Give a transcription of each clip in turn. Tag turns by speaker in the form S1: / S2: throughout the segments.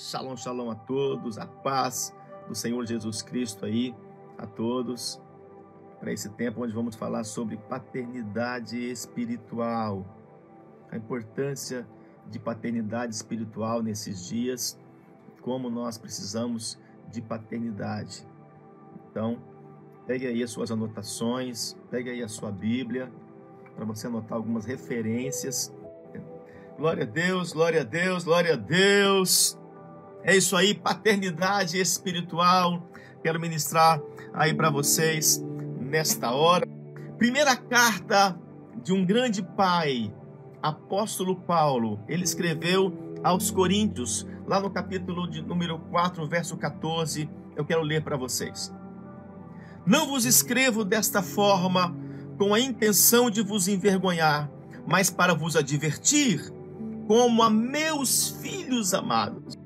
S1: Shalom, shalom a todos, a paz do Senhor Jesus Cristo aí a todos, para esse tempo onde vamos falar sobre paternidade espiritual, a importância de paternidade espiritual nesses dias, como nós precisamos de paternidade. Então, pegue aí as suas anotações, pegue aí a sua Bíblia, para você anotar algumas referências. Glória a Deus, glória a Deus, glória a Deus. É isso aí, paternidade espiritual. Quero ministrar aí para vocês nesta hora. Primeira carta de um grande pai, apóstolo Paulo. Ele escreveu aos Coríntios, lá no capítulo de número 4, verso 14. Eu quero ler para vocês. Não vos escrevo desta forma com a intenção de vos envergonhar, mas para vos advertir, como a meus filhos amados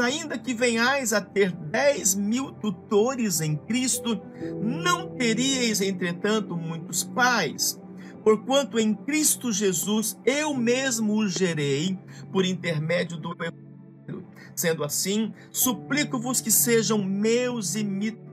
S1: ainda que venhais a ter dez mil tutores em Cristo, não teríeis, entretanto, muitos pais. Porquanto em Cristo Jesus eu mesmo os gerei por intermédio do Evangelho. Sendo assim, suplico-vos que sejam meus imitadores.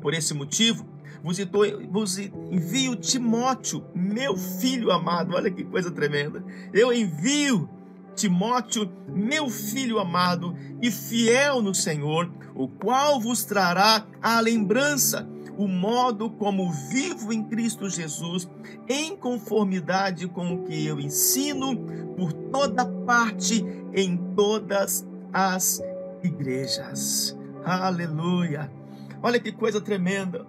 S1: Por esse motivo, vos envio Timóteo, meu filho amado. Olha que coisa tremenda. Eu envio Timóteo, meu filho amado e fiel no Senhor, o qual vos trará a lembrança o modo como vivo em Cristo Jesus, em conformidade com o que eu ensino por toda parte em todas as igrejas. Aleluia! Olha que coisa tremenda.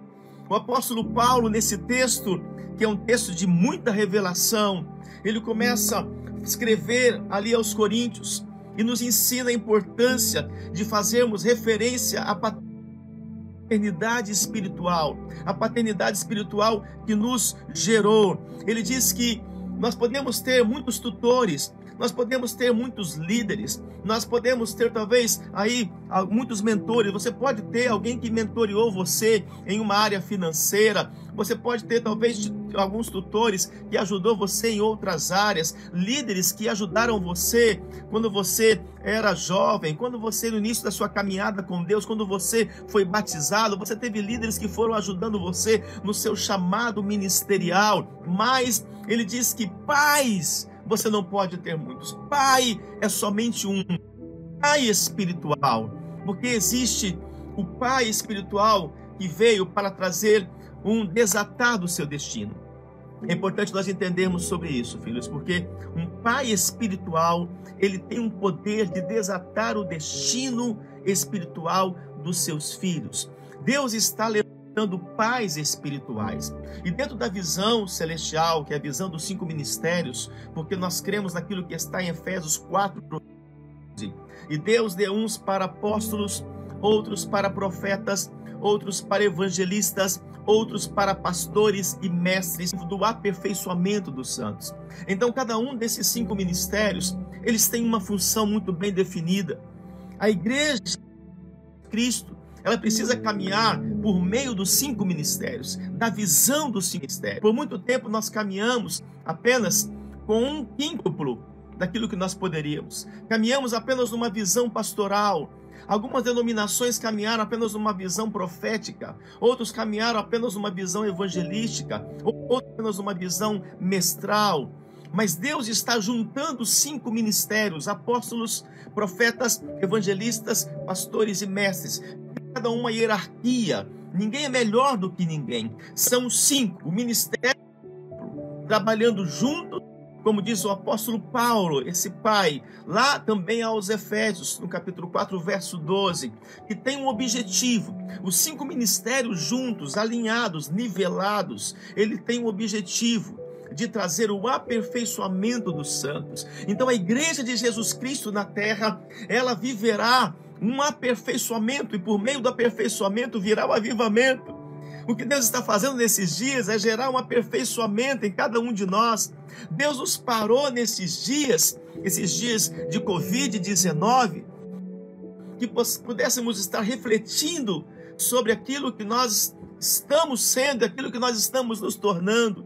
S1: O apóstolo Paulo, nesse texto, que é um texto de muita revelação, ele começa escrever ali aos Coríntios e nos ensina a importância de fazermos referência à paternidade espiritual, a paternidade espiritual que nos gerou. Ele diz que nós podemos ter muitos tutores, nós podemos ter muitos líderes, nós podemos ter talvez aí muitos mentores. Você pode ter alguém que mentoreou você em uma área financeira, você pode ter talvez alguns tutores que ajudou você em outras áreas, líderes que ajudaram você quando você era jovem, quando você no início da sua caminhada com Deus, quando você foi batizado, você teve líderes que foram ajudando você no seu chamado ministerial. Mas ele diz que pais você não pode ter muitos. Pai é somente um. Pai espiritual. Porque existe o Pai espiritual que veio para trazer um desatar do seu destino. É importante nós entendermos sobre isso, filhos, porque um pai espiritual, ele tem um poder de desatar o destino espiritual dos seus filhos. Deus está levantando pais espirituais. E dentro da visão celestial, que é a visão dos cinco ministérios, porque nós cremos naquilo que está em Efésios 4, e Deus deu uns para apóstolos, outros para profetas, outros para evangelistas, outros para pastores e mestres do aperfeiçoamento dos santos. Então, cada um desses cinco ministérios, eles têm uma função muito bem definida. A igreja Cristo, ela precisa caminhar por meio dos cinco ministérios, da visão dos ministérios. Por muito tempo nós caminhamos apenas com um quíntuplo daquilo que nós poderíamos. Caminhamos apenas numa visão pastoral. Algumas denominações caminharam apenas numa visão profética, outros caminharam apenas numa visão evangelística, outros apenas numa visão mestral. Mas Deus está juntando cinco ministérios: apóstolos, profetas, evangelistas, pastores e mestres. Cada uma hierarquia. Ninguém é melhor do que ninguém. São cinco. O ministério trabalhando juntos como diz o apóstolo Paulo, esse pai, lá também aos Efésios, no capítulo 4, verso 12, que tem um objetivo. Os cinco ministérios juntos, alinhados, nivelados, ele tem um objetivo de trazer o aperfeiçoamento dos santos. Então a igreja de Jesus Cristo na terra, ela viverá um aperfeiçoamento e por meio do aperfeiçoamento virá o avivamento. O que Deus está fazendo nesses dias é gerar um aperfeiçoamento em cada um de nós. Deus nos parou nesses dias, esses dias de Covid-19, que pudéssemos estar refletindo sobre aquilo que nós estamos sendo, aquilo que nós estamos nos tornando.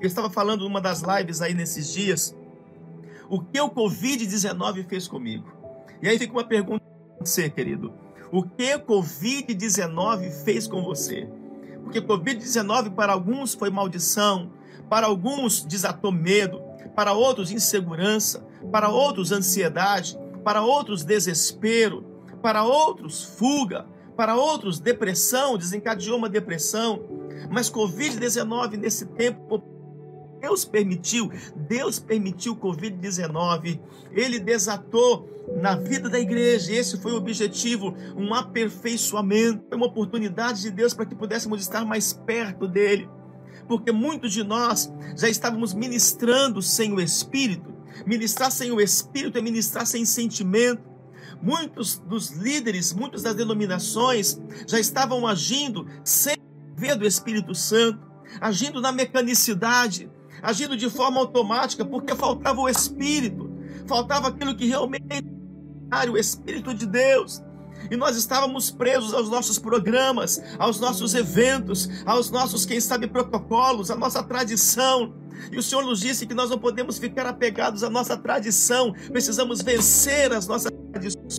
S1: Eu estava falando numa das lives aí nesses dias, o que o Covid-19 fez comigo. E aí fica uma pergunta você, querido. O que Covid-19 fez com você? Porque Covid-19 para alguns foi maldição, para alguns desatou medo, para outros insegurança, para outros ansiedade, para outros desespero, para outros fuga, para outros depressão, desencadeou uma depressão. Mas Covid-19 nesse tempo Deus permitiu, Deus permitiu o Covid-19, ele desatou na vida da igreja, esse foi o objetivo, um aperfeiçoamento, uma oportunidade de Deus para que pudéssemos estar mais perto dele, porque muitos de nós já estávamos ministrando sem o Espírito, ministrar sem o Espírito é ministrar sem sentimento, muitos dos líderes, muitas das denominações já estavam agindo sem ver do Espírito Santo, agindo na mecanicidade, agindo de forma automática, porque faltava o Espírito, faltava aquilo que realmente era o Espírito de Deus. E nós estávamos presos aos nossos programas, aos nossos eventos, aos nossos, quem sabe, protocolos, à nossa tradição. E o Senhor nos disse que nós não podemos ficar apegados à nossa tradição, precisamos vencer as nossas tradições.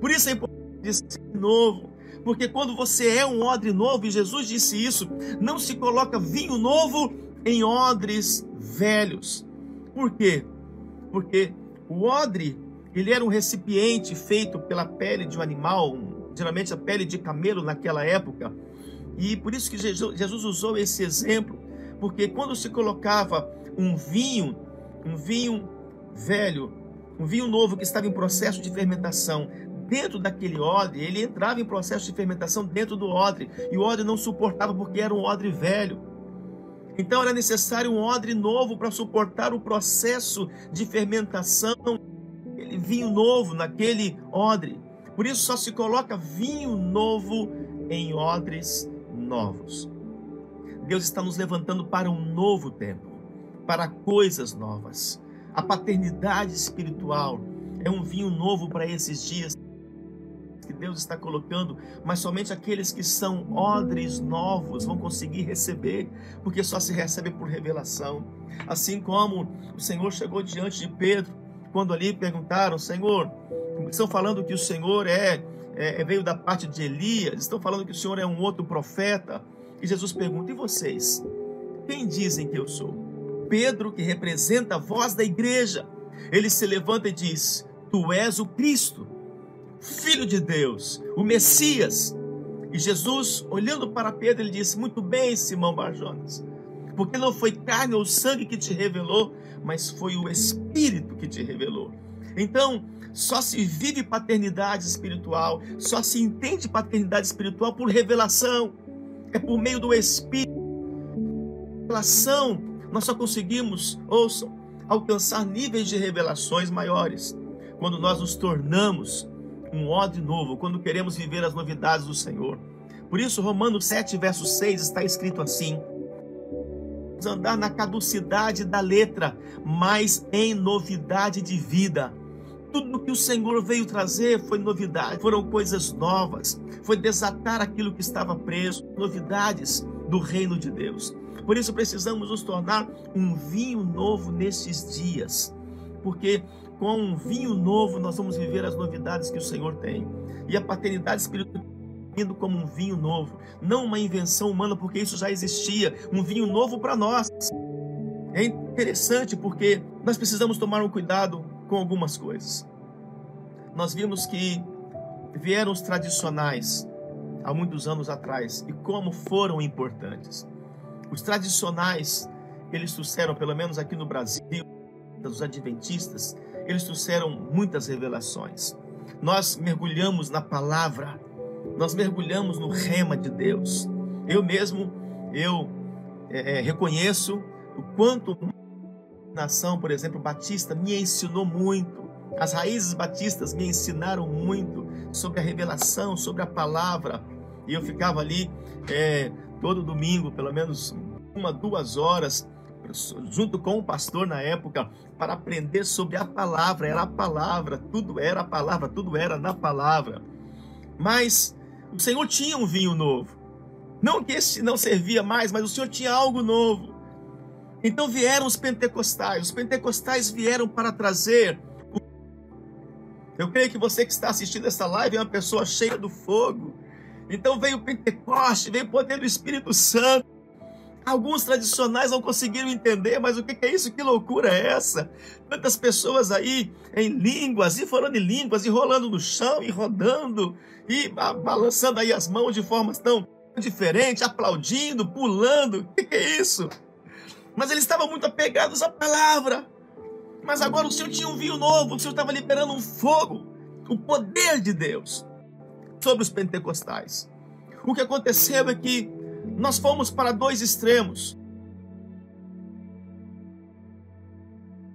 S1: Por isso é importante ser novo, porque quando você é um odre novo, e Jesus disse isso, não se coloca vinho novo em odres velhos. Por quê? Porque o odre, ele era um recipiente feito pela pele de um animal, geralmente a pele de camelo naquela época. E por isso que Jesus usou esse exemplo, porque quando se colocava um vinho, um vinho velho, um vinho novo que estava em processo de fermentação, dentro daquele odre, ele entrava em processo de fermentação dentro do odre, e o odre não suportava porque era um odre velho. Então era necessário um odre novo para suportar o processo de fermentação, vinho novo naquele odre. Por isso só se coloca vinho novo em odres novos. Deus está nos levantando para um novo tempo, para coisas novas. A paternidade espiritual é um vinho novo para esses dias que Deus está colocando, mas somente aqueles que são odres novos vão conseguir receber, porque só se recebe por revelação. Assim como o Senhor chegou diante de Pedro, quando ali perguntaram: Senhor, estão falando que o Senhor é, é, é veio da parte de Elias, estão falando que o Senhor é um outro profeta. E Jesus pergunta: E vocês? Quem dizem que eu sou? Pedro, que representa a voz da igreja, ele se levanta e diz: Tu és o Cristo, Filho de Deus, o Messias. E Jesus, olhando para Pedro, ele disse: Muito bem, Simão Barjonas, porque não foi carne ou sangue que te revelou, mas foi o Espírito que te revelou. Então, só se vive paternidade espiritual, só se entende paternidade espiritual por revelação, é por meio do Espírito. Revelação, nós só conseguimos, ouçam, alcançar níveis de revelações maiores quando nós nos tornamos um ódio novo, quando queremos viver as novidades do Senhor. Por isso, Romanos 7, verso 6 está escrito assim: andar na caducidade da letra, mas em novidade de vida. Tudo que o Senhor veio trazer foi novidade, foram coisas novas, foi desatar aquilo que estava preso, novidades do reino de Deus. Por isso precisamos nos tornar um vinho novo nesses dias, porque com um vinho novo, nós vamos viver as novidades que o Senhor tem. E a paternidade espiritual vindo como um vinho novo, não uma invenção humana, porque isso já existia, um vinho novo para nós. É interessante porque nós precisamos tomar um cuidado com algumas coisas. Nós vimos que vieram os tradicionais há muitos anos atrás e como foram importantes. Os tradicionais, eles trouxeram, pelo menos aqui no Brasil, dos adventistas, eles trouxeram muitas revelações. Nós mergulhamos na palavra, nós mergulhamos no rema de Deus. Eu mesmo, eu é, é reconheço o quanto nação, por exemplo, batista, me ensinou muito. As raízes batistas me ensinaram muito sobre a revelação, sobre a palavra. E eu ficava ali é, todo domingo, pelo menos uma, duas horas, junto com o pastor na época, para aprender sobre a palavra. Era a palavra, tudo era a palavra, tudo era na palavra. Mas o Senhor tinha um vinho novo. Não que esse não servia mais, mas o Senhor tinha algo novo. Então vieram os pentecostais. Os pentecostais vieram para trazer Eu creio que você que está assistindo essa live é uma pessoa cheia do fogo. Então veio o Pentecoste, veio o poder do Espírito Santo. Alguns tradicionais não conseguiram entender, mas o que é isso? Que loucura é essa? Tantas pessoas aí em línguas, e falando em línguas, e rolando no chão, e rodando, e balançando aí as mãos de formas tão diferentes, aplaudindo, pulando. O que é isso? Mas eles estavam muito apegados à palavra. Mas agora o Senhor tinha um vinho novo, o Senhor estava liberando um fogo, o poder de Deus sobre os pentecostais. O que aconteceu é que nós fomos para dois extremos.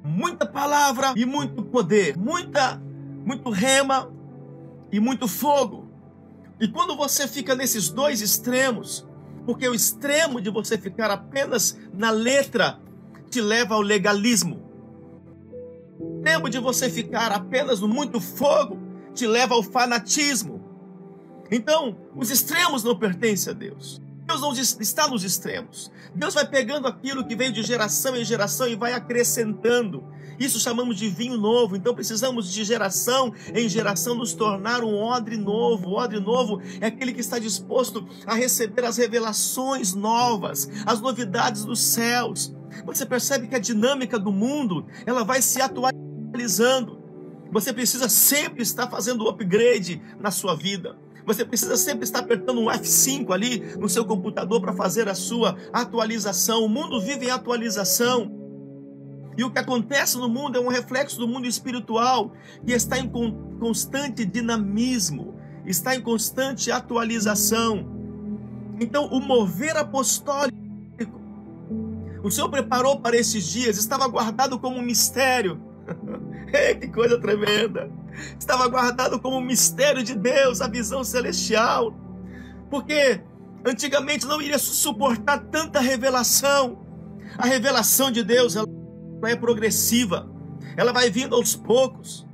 S1: Muita palavra e muito poder, muita muito rema e muito fogo. E quando você fica nesses dois extremos, porque o extremo de você ficar apenas na letra te leva ao legalismo. O extremo de você ficar apenas no muito fogo te leva ao fanatismo. Então, os extremos não pertencem a Deus. Deus não está nos extremos. Deus vai pegando aquilo que veio de geração em geração e vai acrescentando. Isso chamamos de vinho novo. Então precisamos de geração em geração nos tornar um odre novo. O odre novo é aquele que está disposto a receber as revelações novas, as novidades dos céus. Você percebe que a dinâmica do mundo, ela vai se atualizando. Você precisa sempre estar fazendo upgrade na sua vida. Você precisa sempre estar apertando um F5 ali no seu computador para fazer a sua atualização. O mundo vive em atualização. E o que acontece no mundo é um reflexo do mundo espiritual que está em constante dinamismo, está em constante atualização. Então, o mover apostólico, o Senhor preparou para esses dias, estava guardado como um mistério. que coisa tremenda! Estava guardado como um mistério de Deus, a visão celestial. Porque antigamente não iria suportar tanta revelação. A revelação de Deus ela é progressiva, ela vai vindo aos poucos.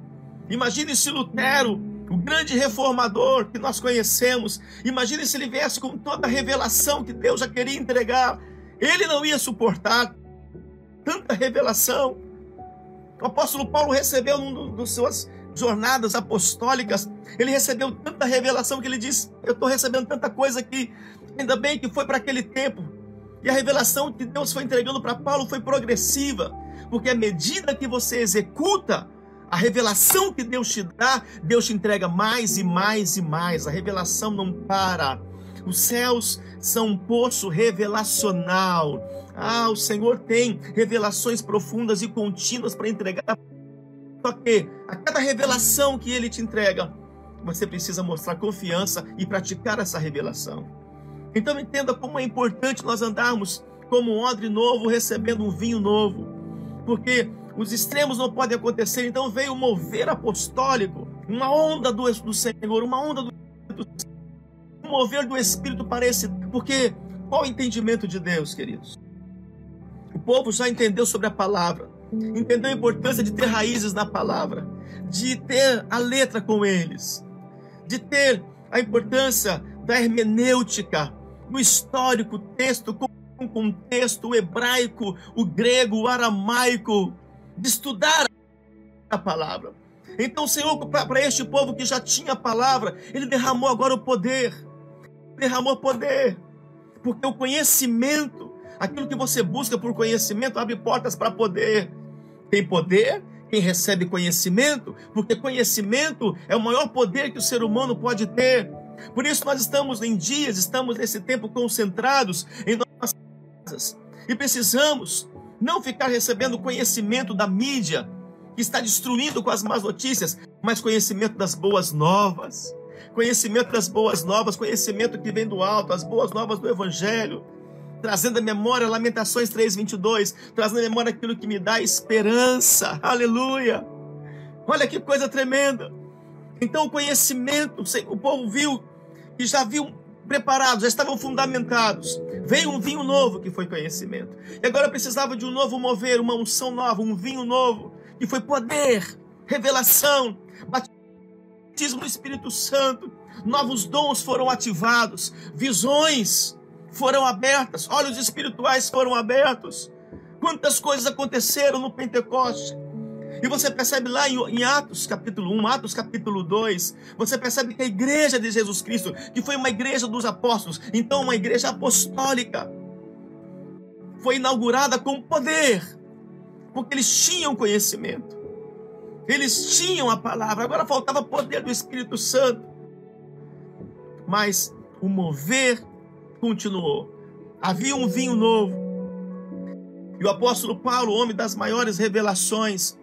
S1: Imagine se Lutero, o grande reformador que nós conhecemos, imagine se ele viesse com toda a revelação que Deus já queria entregar. Ele não ia suportar tanta revelação. O apóstolo Paulo recebeu num dos suas jornadas apostólicas, ele recebeu tanta revelação que ele diz: Eu estou recebendo tanta coisa que ainda bem que foi para aquele tempo. E a revelação que Deus foi entregando para Paulo foi progressiva, porque à medida que você executa a revelação que Deus te dá, Deus te entrega mais e mais e mais. A revelação não para. Os céus são um poço revelacional. Ah, o Senhor tem revelações profundas e contínuas para entregar. Só que a cada revelação que Ele te entrega, você precisa mostrar confiança e praticar essa revelação. Então entenda como é importante nós andarmos como um odre novo recebendo um vinho novo. Porque os extremos não podem acontecer. Então veio mover apostólico, uma onda do, do Senhor, uma onda do, do mover do Espírito para esse. Porque qual o entendimento de Deus, queridos? O povo já entendeu sobre a palavra, entendeu a importância de ter raízes na palavra, de ter a letra com eles, de ter a importância da hermenêutica, no histórico, texto com o contexto, o hebraico, o grego, o aramaico, de estudar a palavra. Então, Senhor, para este povo que já tinha a palavra, Ele derramou agora o poder. Derramou poder. Porque o conhecimento Aquilo que você busca por conhecimento abre portas para poder. Tem poder quem recebe conhecimento, porque conhecimento é o maior poder que o ser humano pode ter. Por isso nós estamos em dias, estamos nesse tempo concentrados em nossas casas e precisamos não ficar recebendo conhecimento da mídia que está destruindo com as más notícias, mas conhecimento das boas novas. Conhecimento das boas novas, conhecimento que vem do alto, as boas novas do evangelho trazendo à memória Lamentações 3:22, trazendo à memória aquilo que me dá esperança. Aleluia! Olha que coisa tremenda. Então o conhecimento, o povo viu e já viu preparados, já estavam fundamentados. Veio um vinho novo que foi conhecimento. E agora precisava de um novo mover, uma unção nova, um vinho novo, que foi poder, revelação, batismo do Espírito Santo. Novos dons foram ativados, visões, foram abertas, olhos espirituais foram abertos. Quantas coisas aconteceram no Pentecoste? E você percebe lá em Atos capítulo 1, Atos capítulo 2, você percebe que a igreja de Jesus Cristo, que foi uma igreja dos apóstolos, então uma igreja apostólica, foi inaugurada com poder, porque eles tinham conhecimento, eles tinham a palavra, agora faltava poder do Espírito Santo. Mas o mover continuou. Havia um vinho novo. E o apóstolo Paulo, homem das maiores revelações,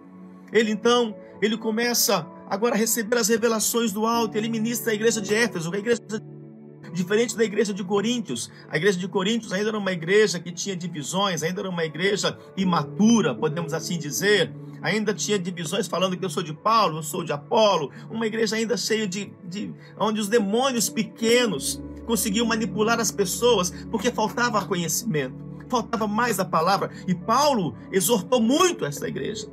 S1: ele então, ele começa agora a receber as revelações do alto. Ele ministra a igreja de Éfeso, a igreja diferente da igreja de Coríntios. A igreja de Coríntios ainda era uma igreja que tinha divisões, ainda era uma igreja imatura, podemos assim dizer. Ainda tinha divisões falando que eu sou de Paulo, eu sou de Apolo. Uma igreja ainda cheia de, de onde os demônios pequenos conseguiam manipular as pessoas porque faltava conhecimento, faltava mais a palavra. E Paulo exortou muito essa igreja.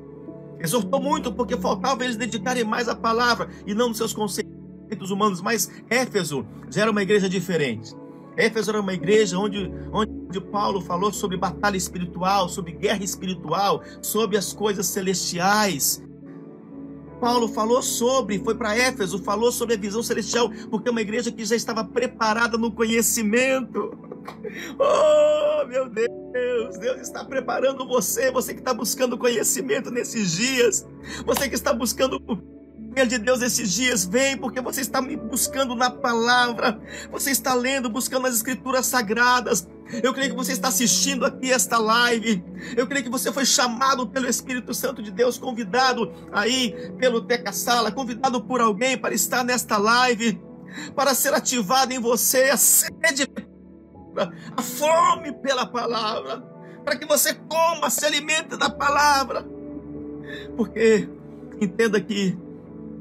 S1: Exortou muito porque faltava eles dedicarem mais à palavra e não nos seus conceitos humanos. Mas Éfeso já era uma igreja diferente. Éfeso era uma igreja onde, onde Paulo falou sobre batalha espiritual, sobre guerra espiritual, sobre as coisas celestiais. Paulo falou sobre, foi para Éfeso, falou sobre a visão celestial, porque é uma igreja que já estava preparada no conhecimento. Oh, meu Deus, Deus está preparando você, você que está buscando conhecimento nesses dias, você que está buscando poder de Deus esses dias, vem, porque você está me buscando na palavra, você está lendo, buscando as escrituras sagradas. Eu creio que você está assistindo aqui esta live. Eu creio que você foi chamado pelo Espírito Santo de Deus, convidado aí pelo Teca Sala, convidado por alguém para estar nesta live, para ser ativado em você a sede a fome pela palavra, para que você coma, se alimente da palavra. Porque entenda que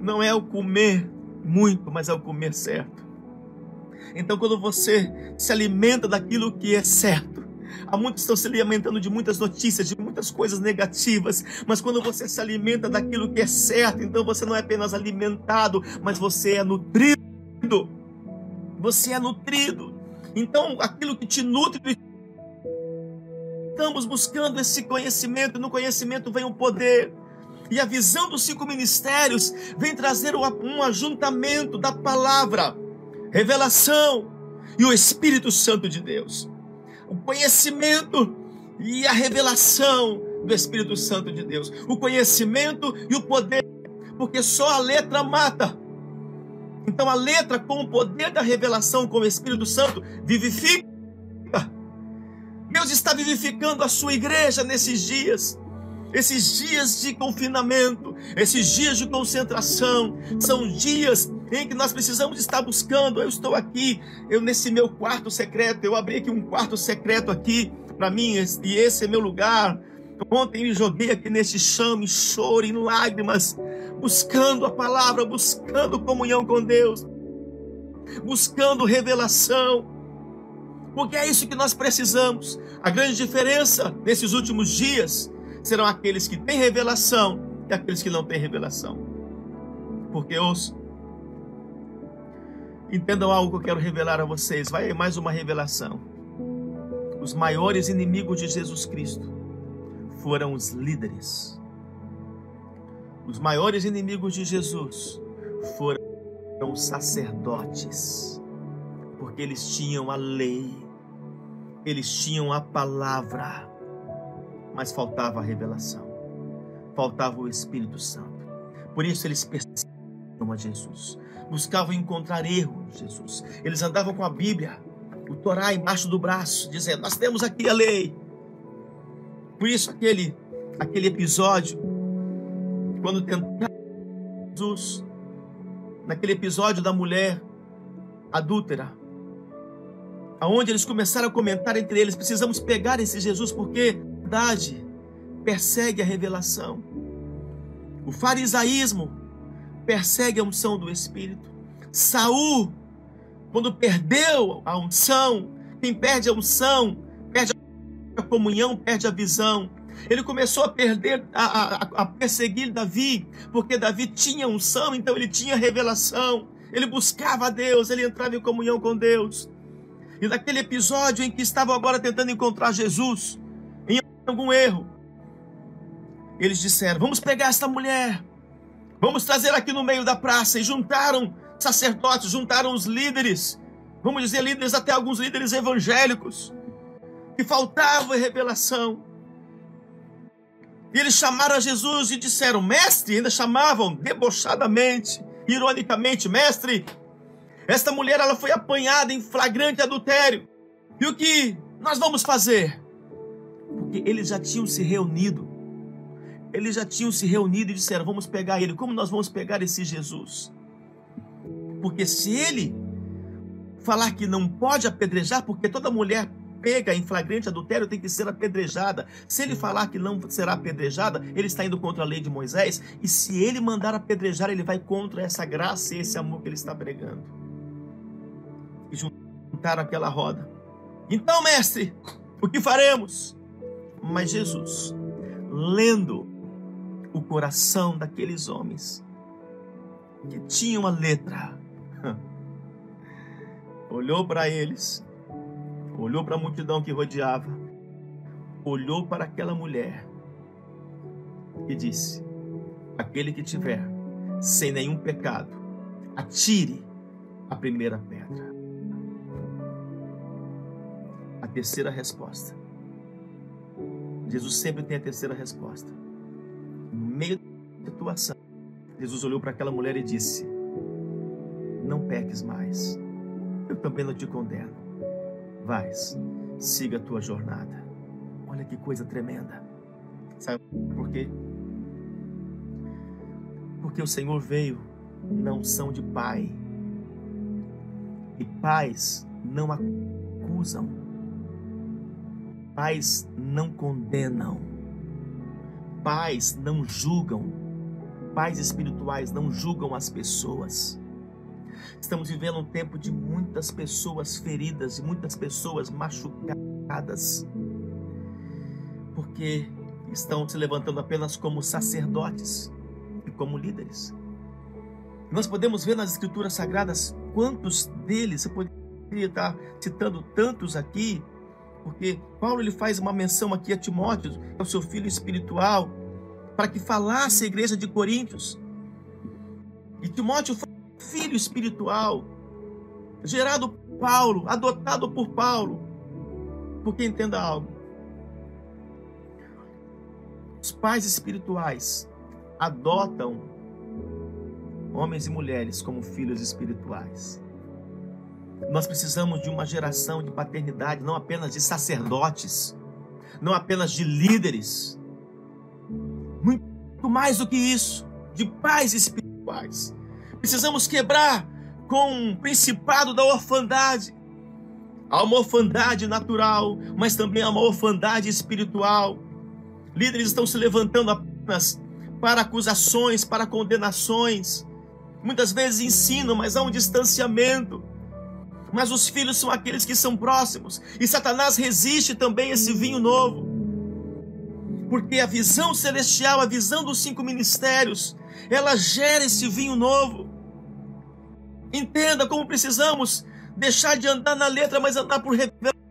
S1: não é o comer muito, mas é o comer certo. Então, quando você se alimenta daquilo que é certo, há muitos estão se alimentando de muitas notícias, de muitas coisas negativas, mas quando você se alimenta daquilo que é certo, então você não é apenas alimentado, mas você é nutrido. Você é nutrido. Então, aquilo que te nutre, estamos buscando esse conhecimento, no conhecimento vem o poder. E a visão dos cinco ministérios vem trazer um ajuntamento da palavra, revelação e o Espírito Santo de Deus. O conhecimento e a revelação do Espírito Santo de Deus. O conhecimento e o poder, porque só a letra mata, então a letra, com o poder da revelação, com o Espírito Santo, vivifica. Deus está vivificando a sua igreja nesses dias. Esses dias de confinamento, esses dias de concentração, são dias em que nós precisamos estar buscando. Eu estou aqui, eu nesse meu quarto secreto, eu abri aqui um quarto secreto aqui para mim, e esse é meu lugar. Ontem me joguei aqui nesse chão, em choro, em lágrimas, buscando a palavra, buscando comunhão com Deus, buscando revelação, porque é isso que nós precisamos. A grande diferença nesses últimos dias serão aqueles que têm revelação e aqueles que não têm revelação. Porque ouço, entendam algo que eu quero revelar a vocês. Vai mais uma revelação. Os maiores inimigos de Jesus Cristo foram os líderes. Os maiores inimigos de Jesus foram os sacerdotes, porque eles tinham a lei, eles tinham a palavra, mas faltava a revelação, faltava o Espírito Santo. Por isso eles perseguiam a Jesus, buscavam encontrar erro em Jesus. Eles andavam com a Bíblia, o Torá embaixo do braço, dizendo: Nós temos aqui a lei, por isso aquele, aquele episódio, quando tentaram Jesus, naquele episódio da mulher adúltera, aonde eles começaram a comentar entre eles, precisamos pegar esse Jesus porque verdade persegue a revelação. O farisaísmo persegue a unção do Espírito. Saul, quando perdeu a unção, quem perde a unção, perde a comunhão, perde a visão. Ele começou a perder, a, a, a perseguir Davi, porque Davi tinha unção, então ele tinha revelação. Ele buscava a Deus, ele entrava em comunhão com Deus. E naquele episódio em que estavam agora tentando encontrar Jesus, algum erro, eles disseram: Vamos pegar esta mulher, vamos trazer aqui no meio da praça. E juntaram sacerdotes, juntaram os líderes, vamos dizer líderes, até alguns líderes evangélicos, que faltava revelação. E eles chamaram a Jesus e disseram: Mestre, ainda chamavam debochadamente, ironicamente: Mestre, esta mulher ela foi apanhada em flagrante adultério. E o que nós vamos fazer? Porque eles já tinham se reunido. Eles já tinham se reunido e disseram: Vamos pegar ele. Como nós vamos pegar esse Jesus? Porque se ele falar que não pode apedrejar, porque toda mulher pega em flagrante adultério tem que ser apedrejada. Se ele falar que não será apedrejada, ele está indo contra a lei de Moisés. E se ele mandar apedrejar, ele vai contra essa graça e esse amor que ele está pregando. E juntaram aquela roda. Então, mestre, o que faremos? Mas Jesus, lendo o coração daqueles homens que tinham a letra, olhou para eles, olhou para a multidão que rodeava, olhou para aquela mulher e disse: Aquele que tiver sem nenhum pecado, atire a primeira pedra. A terceira resposta. Jesus sempre tem a terceira resposta. No meio da situação, Jesus olhou para aquela mulher e disse: Não peques mais eu também não te condeno. Vais, siga a tua jornada. Olha que coisa tremenda. Sabe por quê? Porque o Senhor veio na unção de Pai. E pais não acusam. Pais não condenam. Pais não julgam. Pais espirituais não julgam as pessoas. Estamos vivendo um tempo de muitas pessoas feridas e muitas pessoas machucadas, porque estão se levantando apenas como sacerdotes e como líderes. Nós podemos ver nas Escrituras Sagradas quantos deles, você poderia estar citando tantos aqui, porque Paulo ele faz uma menção aqui a Timóteo, ao seu filho espiritual, para que falasse a igreja de Coríntios. E Timóteo filho espiritual, gerado por Paulo, adotado por Paulo. Porque entenda algo. Os pais espirituais adotam homens e mulheres como filhos espirituais. Nós precisamos de uma geração de paternidade, não apenas de sacerdotes, não apenas de líderes, muito mais do que isso, de pais espirituais. Precisamos quebrar com o principado da orfandade. Há uma orfandade natural, mas também há uma orfandade espiritual. Líderes estão se levantando apenas para acusações, para condenações. Muitas vezes ensinam, mas há um distanciamento. Mas os filhos são aqueles que são próximos. E Satanás resiste também a esse vinho novo. Porque a visão celestial, a visão dos cinco ministérios, ela gera esse vinho novo. Entenda como precisamos deixar de andar na letra, mas andar por revelação.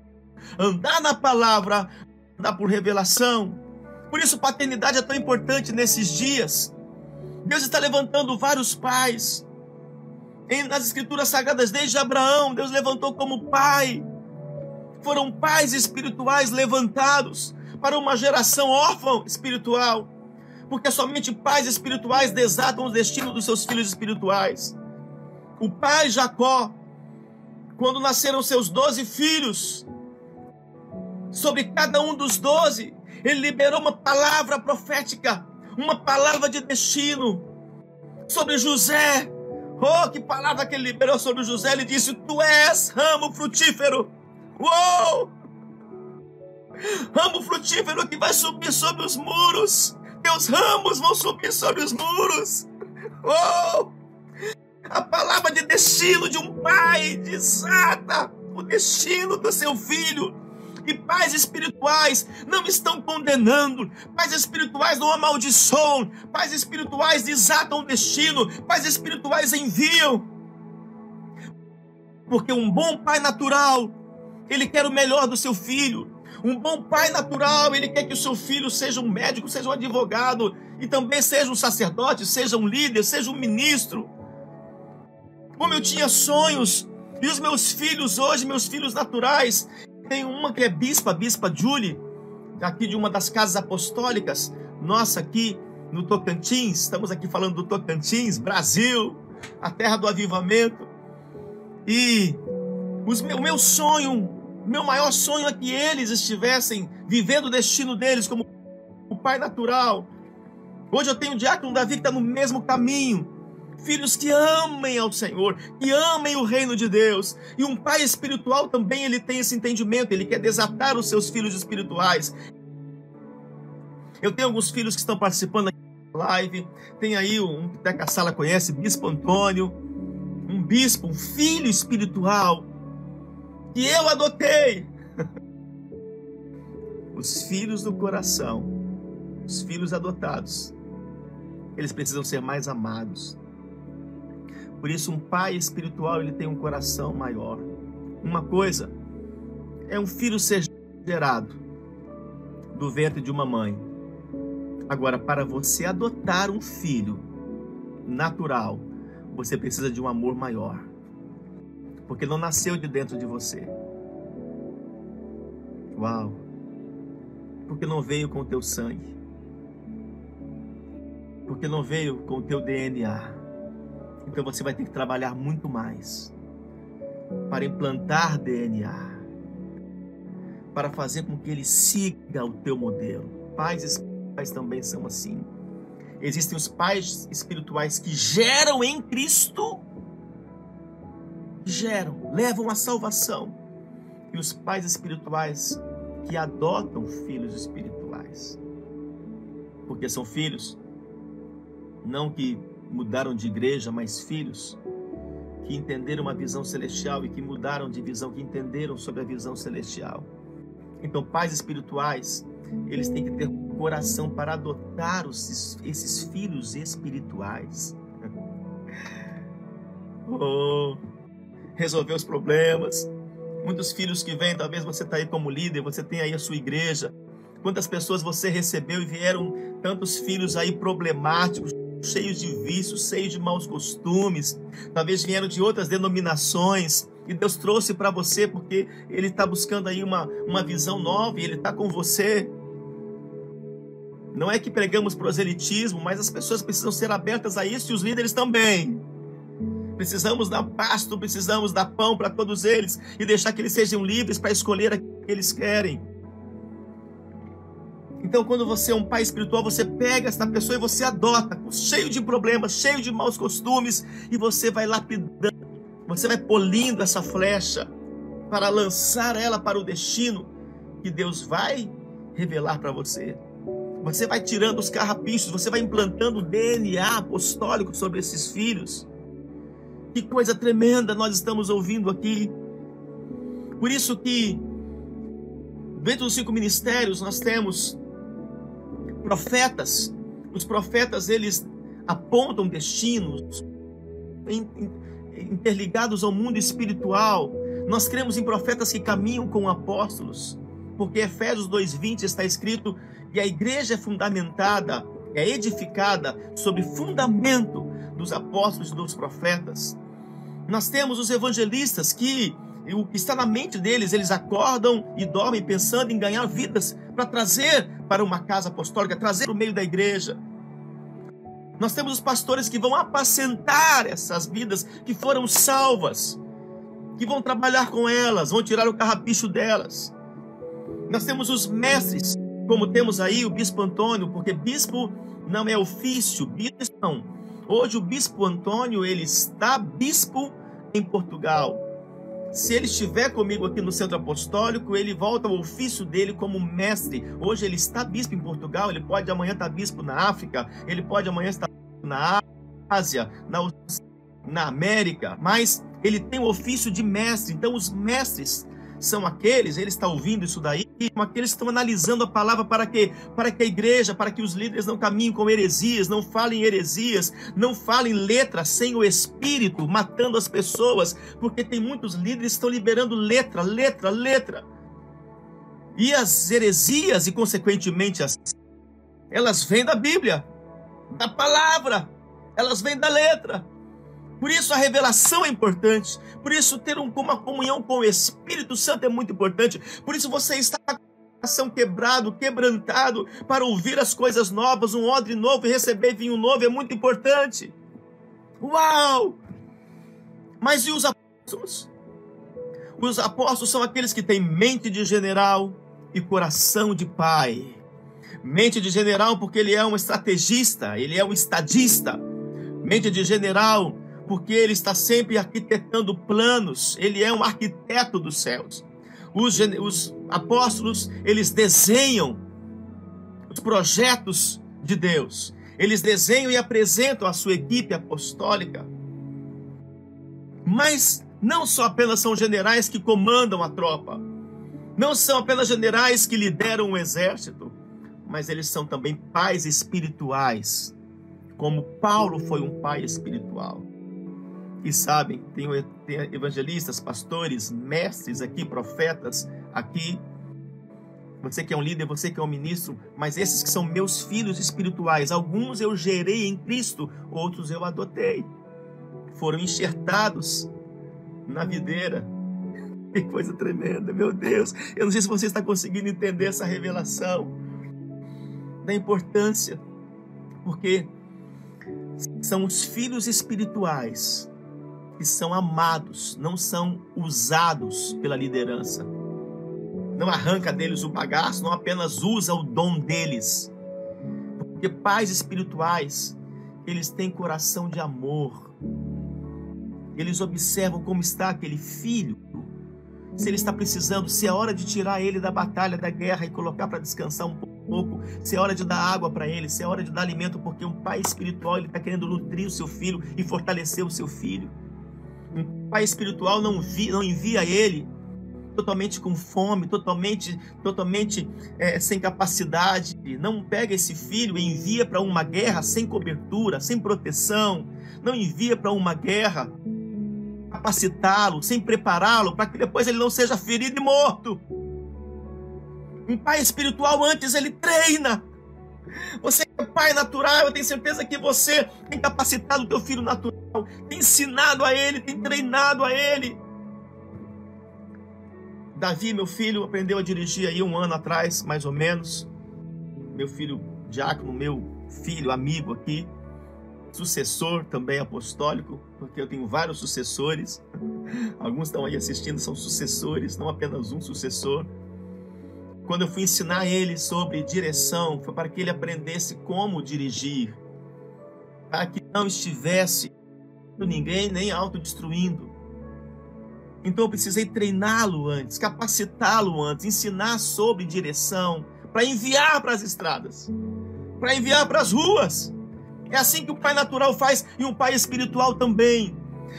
S1: Andar na palavra, andar por revelação. Por isso, paternidade é tão importante nesses dias. Deus está levantando vários pais. Nas escrituras sagradas, desde Abraão, Deus levantou como pai. Foram pais espirituais levantados para uma geração órfã espiritual. Porque somente pais espirituais desatam o destino dos seus filhos espirituais. O pai Jacó, quando nasceram seus doze filhos, sobre cada um dos doze, ele liberou uma palavra profética, uma palavra de destino sobre José. Oh, que palavra que ele liberou sobre José! Ele disse: Tu és ramo frutífero. Uou! Ramo frutífero que vai subir sobre os muros. Teus ramos vão subir sobre os muros. Oh! A palavra de destino de um pai desata o destino do seu filho. E pais espirituais não estão condenando, pais espirituais não amaldiçoam, pais espirituais desatam o destino, pais espirituais enviam. Porque um bom pai natural, ele quer o melhor do seu filho. Um bom pai natural, ele quer que o seu filho seja um médico, seja um advogado e também seja um sacerdote, seja um líder, seja um ministro. Como eu tinha sonhos, e os meus filhos hoje, meus filhos naturais, tem uma que é bispa, bispa Julie, aqui de uma das casas apostólicas, nossa aqui no Tocantins, estamos aqui falando do Tocantins, Brasil, a terra do avivamento. E os, o meu sonho, meu maior sonho é que eles estivessem vivendo o destino deles como o pai natural. Hoje eu tenho o diácono Davi que está no mesmo caminho. Filhos que amem ao Senhor, que amem o reino de Deus. E um pai espiritual também ele tem esse entendimento, ele quer desatar os seus filhos espirituais. Eu tenho alguns filhos que estão participando aqui da live. Tem aí um que até a sala conhece, Bispo Antônio. Um bispo, um filho espiritual que eu adotei. Os filhos do coração, os filhos adotados, eles precisam ser mais amados. Por isso, um pai espiritual ele tem um coração maior. Uma coisa é um filho ser gerado do ventre de uma mãe. Agora, para você adotar um filho natural, você precisa de um amor maior porque não nasceu de dentro de você. Uau! Porque não veio com o teu sangue. Porque não veio com o teu DNA. Então você vai ter que trabalhar muito mais para implantar DNA, para fazer com que ele siga o teu modelo. Pais espirituais também são assim. Existem os pais espirituais que geram em Cristo geram, levam a salvação. E os pais espirituais que adotam filhos espirituais. Porque são filhos, não que mudaram de igreja, mas filhos que entenderam uma visão celestial e que mudaram de visão, que entenderam sobre a visão celestial. Então, pais espirituais, eles têm que ter coração para adotar os, esses filhos espirituais. oh, resolver os problemas. Muitos filhos que vêm, talvez você está aí como líder, você tem aí a sua igreja. Quantas pessoas você recebeu e vieram tantos filhos aí problemáticos, cheios de vícios, cheios de maus costumes. Talvez vieram de outras denominações. E Deus trouxe para você porque Ele está buscando aí uma, uma visão nova e Ele está com você. Não é que pregamos proselitismo, mas as pessoas precisam ser abertas a isso e os líderes também. Precisamos dar pasto, precisamos dar pão para todos eles e deixar que eles sejam livres para escolher aquilo que eles querem. Então, quando você é um pai espiritual, você pega essa pessoa e você adota, cheio de problemas, cheio de maus costumes, e você vai lapidando, você vai polindo essa flecha para lançar ela para o destino que Deus vai revelar para você. Você vai tirando os carrapichos, você vai implantando o DNA apostólico sobre esses filhos. Que coisa tremenda nós estamos ouvindo aqui. Por isso que dentro dos cinco ministérios nós temos profetas. Os profetas eles apontam destinos interligados ao mundo espiritual. Nós cremos em profetas que caminham com apóstolos, porque Efésios 2:20 está escrito que a igreja é fundamentada, é edificada sobre fundamento dos apóstolos e dos profetas. Nós temos os evangelistas que está na mente deles, eles acordam e dormem pensando em ganhar vidas para trazer para uma casa apostólica, trazer para o meio da igreja. Nós temos os pastores que vão apacentar essas vidas que foram salvas, que vão trabalhar com elas, vão tirar o carrapicho delas. Nós temos os mestres, como temos aí o bispo Antônio, porque bispo não é ofício, bispo não Hoje o bispo Antônio, ele está bispo em Portugal. Se ele estiver comigo aqui no centro apostólico, ele volta ao ofício dele como mestre. Hoje ele está bispo em Portugal, ele pode amanhã estar bispo na África, ele pode amanhã estar na Ásia, na, na América, mas ele tem o ofício de mestre. Então os mestres são aqueles, ele está ouvindo isso daí, são aqueles que estão analisando a palavra para que, para que a igreja, para que os líderes não caminhem com heresias, não falem heresias, não falem letras sem o Espírito, matando as pessoas, porque tem muitos líderes que estão liberando letra, letra, letra. E as heresias, e consequentemente as. Elas vêm da Bíblia, da palavra, elas vêm da letra. Por isso a revelação é importante. Por isso ter uma comunhão com o Espírito Santo é muito importante. Por isso você está coração quebrado, quebrantado, para ouvir as coisas novas, um odre novo e receber vinho novo é muito importante. Uau! Mas e os apóstolos? Os apóstolos são aqueles que têm mente de general e coração de pai. Mente de general porque ele é um estrategista, ele é um estadista. Mente de general porque ele está sempre arquitetando planos, ele é um arquiteto dos céus. Os, os apóstolos, eles desenham os projetos de Deus. Eles desenham e apresentam a sua equipe apostólica. Mas não só apenas são generais que comandam a tropa, não são apenas generais que lideram o exército, mas eles são também pais espirituais, como Paulo foi um pai espiritual. E sabem, tem, tem evangelistas, pastores, mestres aqui, profetas aqui, você que é um líder, você que é um ministro, mas esses que são meus filhos espirituais, alguns eu gerei em Cristo, outros eu adotei. Foram enxertados na videira. Que coisa tremenda, meu Deus. Eu não sei se você está conseguindo entender essa revelação da importância, porque são os filhos espirituais que são amados, não são usados pela liderança. Não arranca deles o bagaço, não apenas usa o dom deles. Porque pais espirituais, eles têm coração de amor. Eles observam como está aquele filho se ele está precisando, se é hora de tirar ele da batalha, da guerra e colocar para descansar um pouco, se é hora de dar água para ele, se é hora de dar alimento, porque um pai espiritual ele está querendo nutrir o seu filho e fortalecer o seu filho. Pai espiritual não, vi, não envia ele totalmente com fome, totalmente, totalmente é, sem capacidade. Não pega esse filho e envia para uma guerra sem cobertura, sem proteção. Não envia para uma guerra capacitá-lo, sem prepará-lo, para que depois ele não seja ferido e morto. Um pai espiritual antes ele treina. Você é pai natural, eu tenho certeza que você tem capacitado o teu filho natural, tem ensinado a ele, tem treinado a ele. Davi, meu filho, aprendeu a dirigir aí um ano atrás, mais ou menos. Meu filho diácono, meu filho, amigo aqui, sucessor também apostólico, porque eu tenho vários sucessores. Alguns estão aí assistindo, são sucessores, não apenas um sucessor. Quando eu fui ensinar ele sobre direção, foi para que ele aprendesse como dirigir, para que não estivesse ninguém nem autodestruindo. Então eu precisei treiná-lo antes, capacitá-lo antes, ensinar sobre direção, para enviar para as estradas, para enviar para as ruas é assim que o pai natural faz e um pai espiritual também.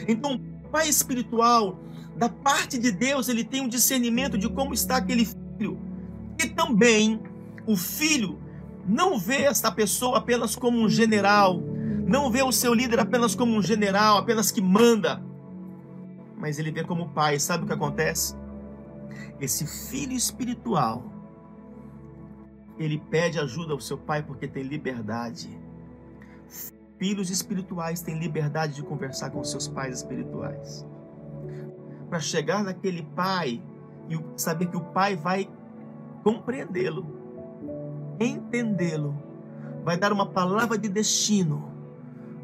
S1: Então, o pai espiritual, da parte de Deus, ele tem um discernimento de como está aquele filho. E também o filho não vê esta pessoa apenas como um general, não vê o seu líder apenas como um general, apenas que manda, mas ele vê como pai. Sabe o que acontece? Esse filho espiritual, ele pede ajuda ao seu pai porque tem liberdade. Filhos espirituais têm liberdade de conversar com seus pais espirituais. Para chegar naquele pai e saber que o pai vai compreendê-lo, entendê-lo, vai dar uma palavra de destino,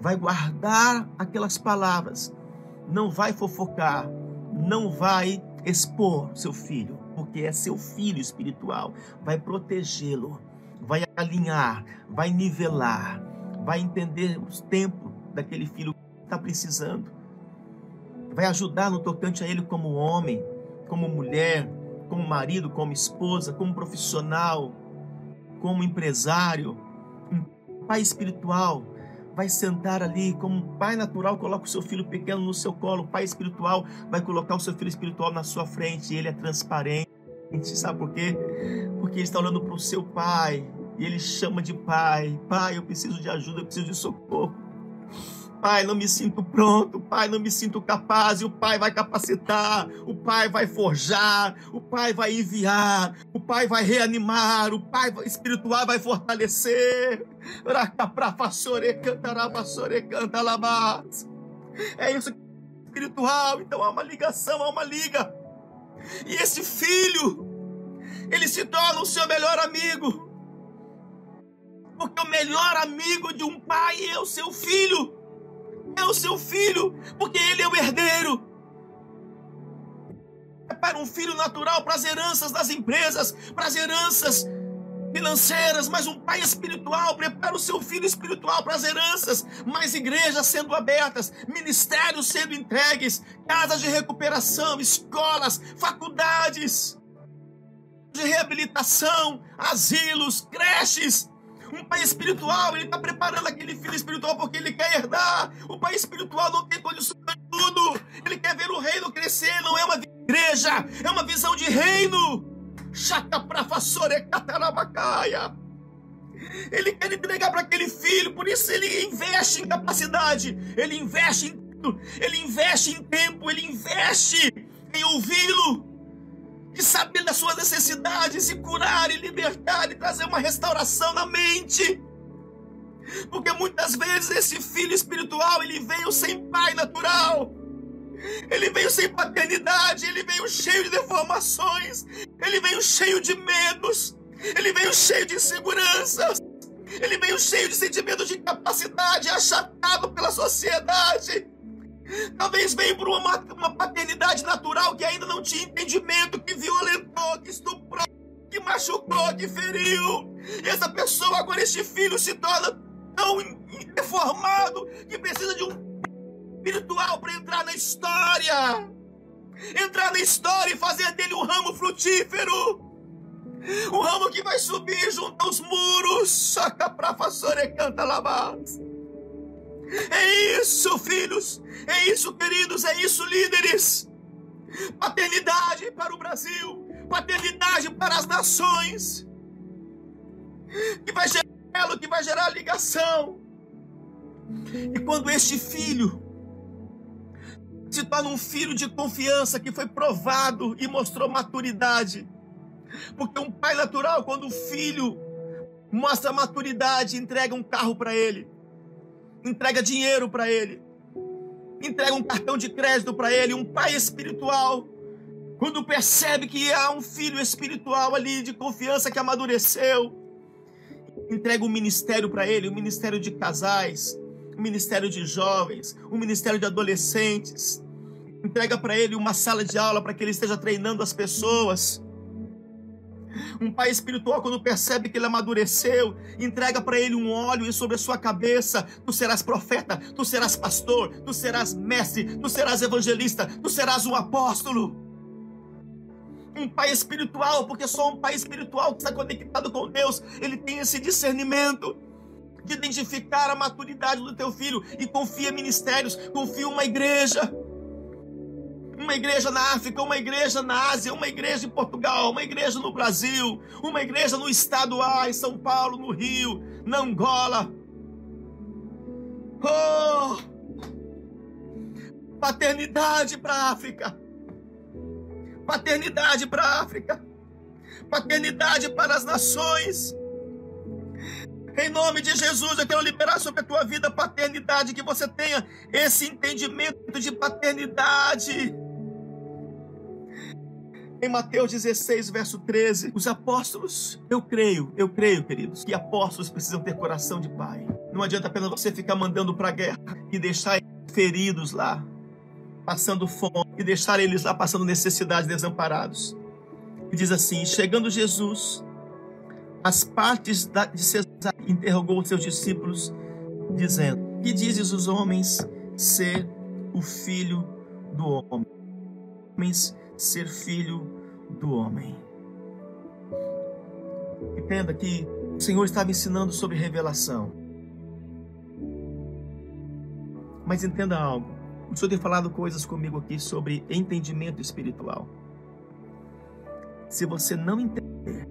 S1: vai guardar aquelas palavras, não vai fofocar, não vai expor seu filho, porque é seu filho espiritual, vai protegê-lo, vai alinhar, vai nivelar, vai entender os tempos daquele filho que está precisando, vai ajudar no tocante a ele como homem, como mulher, como marido, como esposa, como profissional, como empresário, um pai espiritual. Vai sentar ali como pai natural, coloca o seu filho pequeno no seu colo. Pai espiritual vai colocar o seu filho espiritual na sua frente. Ele é transparente. Sabe por quê? Porque ele está olhando para o seu pai, e ele chama de pai: Pai, eu preciso de ajuda, eu preciso de socorro. Pai, não me sinto pronto, Pai, não me sinto capaz, e o Pai vai capacitar, o Pai vai forjar, o Pai vai enviar, o Pai vai reanimar, o Pai espiritual vai fortalecer. É isso espiritual, então há uma ligação, há uma liga. E esse filho, ele se torna o seu melhor amigo. Porque o melhor amigo de um pai é o seu filho é o seu filho, porque ele é o herdeiro. É para um filho natural, para as heranças das empresas, para as heranças financeiras, mas um pai espiritual prepara o seu filho espiritual para as heranças, mais igrejas sendo abertas, ministérios sendo entregues, casas de recuperação, escolas, faculdades de reabilitação, asilos, creches, um pai espiritual, ele está preparando aquele filho espiritual porque ele quer herdar. O pai espiritual não tem condições de tudo. Ele quer ver o reino crescer, não é uma igreja, é uma visão de reino. Chata pra cataramacaia. Ele quer entregar para aquele filho, por isso ele investe em capacidade, ele investe em ele investe em tempo, ele investe em ouvi-lo saber das suas necessidades, e curar, e libertar, e trazer uma restauração na mente. Porque muitas vezes esse filho espiritual, ele veio sem pai natural. Ele veio sem paternidade, ele veio cheio de deformações, ele veio cheio de medos, ele veio cheio de inseguranças, ele veio cheio de sentimentos de incapacidade, achatado pela sociedade. Talvez veio por uma, uma paternidade natural que ainda não tinha entendimento, que violentou, que estuprou, que machucou, que feriu. E essa pessoa, agora este filho, se torna tão deformado que precisa de um espiritual para entrar na história. Entrar na história e fazer dele um ramo frutífero. Um ramo que vai subir junto aos muros. Saca pra vassoura e canta lavas. É isso, filhos. É isso, queridos. É isso, líderes. Paternidade para o Brasil. Paternidade para as nações. Que vai gerar que vai gerar ligação. E quando este filho se torna um filho de confiança que foi provado e mostrou maturidade. Porque um pai natural, quando o filho mostra maturidade, entrega um carro para ele entrega dinheiro para ele, entrega um cartão de crédito para ele, um pai espiritual. Quando percebe que há um filho espiritual ali de confiança que amadureceu, entrega um ministério para ele, um ministério de casais, um ministério de jovens, um ministério de adolescentes. Entrega para ele uma sala de aula para que ele esteja treinando as pessoas um pai espiritual, quando percebe que ele amadureceu, entrega para ele um óleo e sobre a sua cabeça tu serás profeta, tu serás pastor, tu serás mestre, tu serás evangelista, tu serás um apóstolo. Um pai espiritual, porque só um pai espiritual que está conectado com Deus, ele tem esse discernimento de identificar a maturidade do teu filho e confia ministérios, confia uma igreja uma igreja na África, uma igreja na Ásia, uma igreja em Portugal, uma igreja no Brasil, uma igreja no estado A, em São Paulo, no Rio, na Angola. Oh! Paternidade para a África. Paternidade para a África. Paternidade para as nações. Em nome de Jesus, eu quero liberar sobre a tua vida paternidade, que você tenha esse entendimento de paternidade. Em Mateus 16, verso 13, os apóstolos, eu creio, eu creio, queridos, que apóstolos precisam ter coração de pai. Não adianta apenas você ficar mandando para a guerra e deixar feridos lá, passando fome, e deixar eles lá passando necessidade, desamparados. E diz assim: chegando Jesus, as partes de Cesar interrogou os seus discípulos, dizendo: Que dizes os homens ser o filho do homem? Homens ser filho do homem. Entenda que o Senhor estava ensinando sobre revelação. Mas entenda algo. O Senhor tem falado coisas comigo aqui sobre entendimento espiritual. Se você não entender,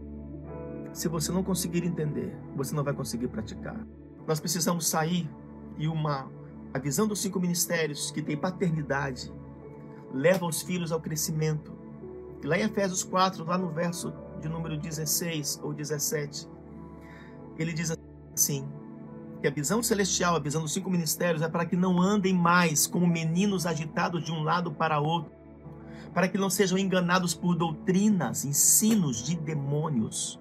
S1: se você não conseguir entender, você não vai conseguir praticar. Nós precisamos sair e uma A visão dos cinco ministérios que tem paternidade leva os filhos ao crescimento. E lá em Efésios 4, lá no verso de número 16 ou 17, ele diz assim: que a visão celestial, a visão dos cinco ministérios, é para que não andem mais como meninos agitados de um lado para outro, para que não sejam enganados por doutrinas, ensinos de demônios.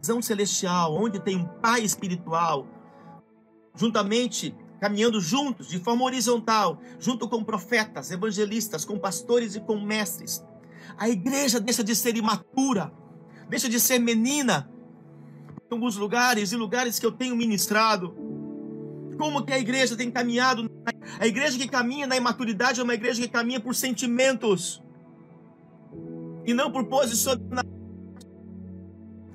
S1: Visão celestial, onde tem um pai espiritual, juntamente caminhando juntos, de forma horizontal, junto com profetas, evangelistas, com pastores e com mestres. A igreja deixa de ser imatura, deixa de ser menina. Em alguns lugares e lugares que eu tenho ministrado, como que a igreja tem caminhado? A igreja que caminha na imaturidade é uma igreja que caminha por sentimentos e não por posicionamento.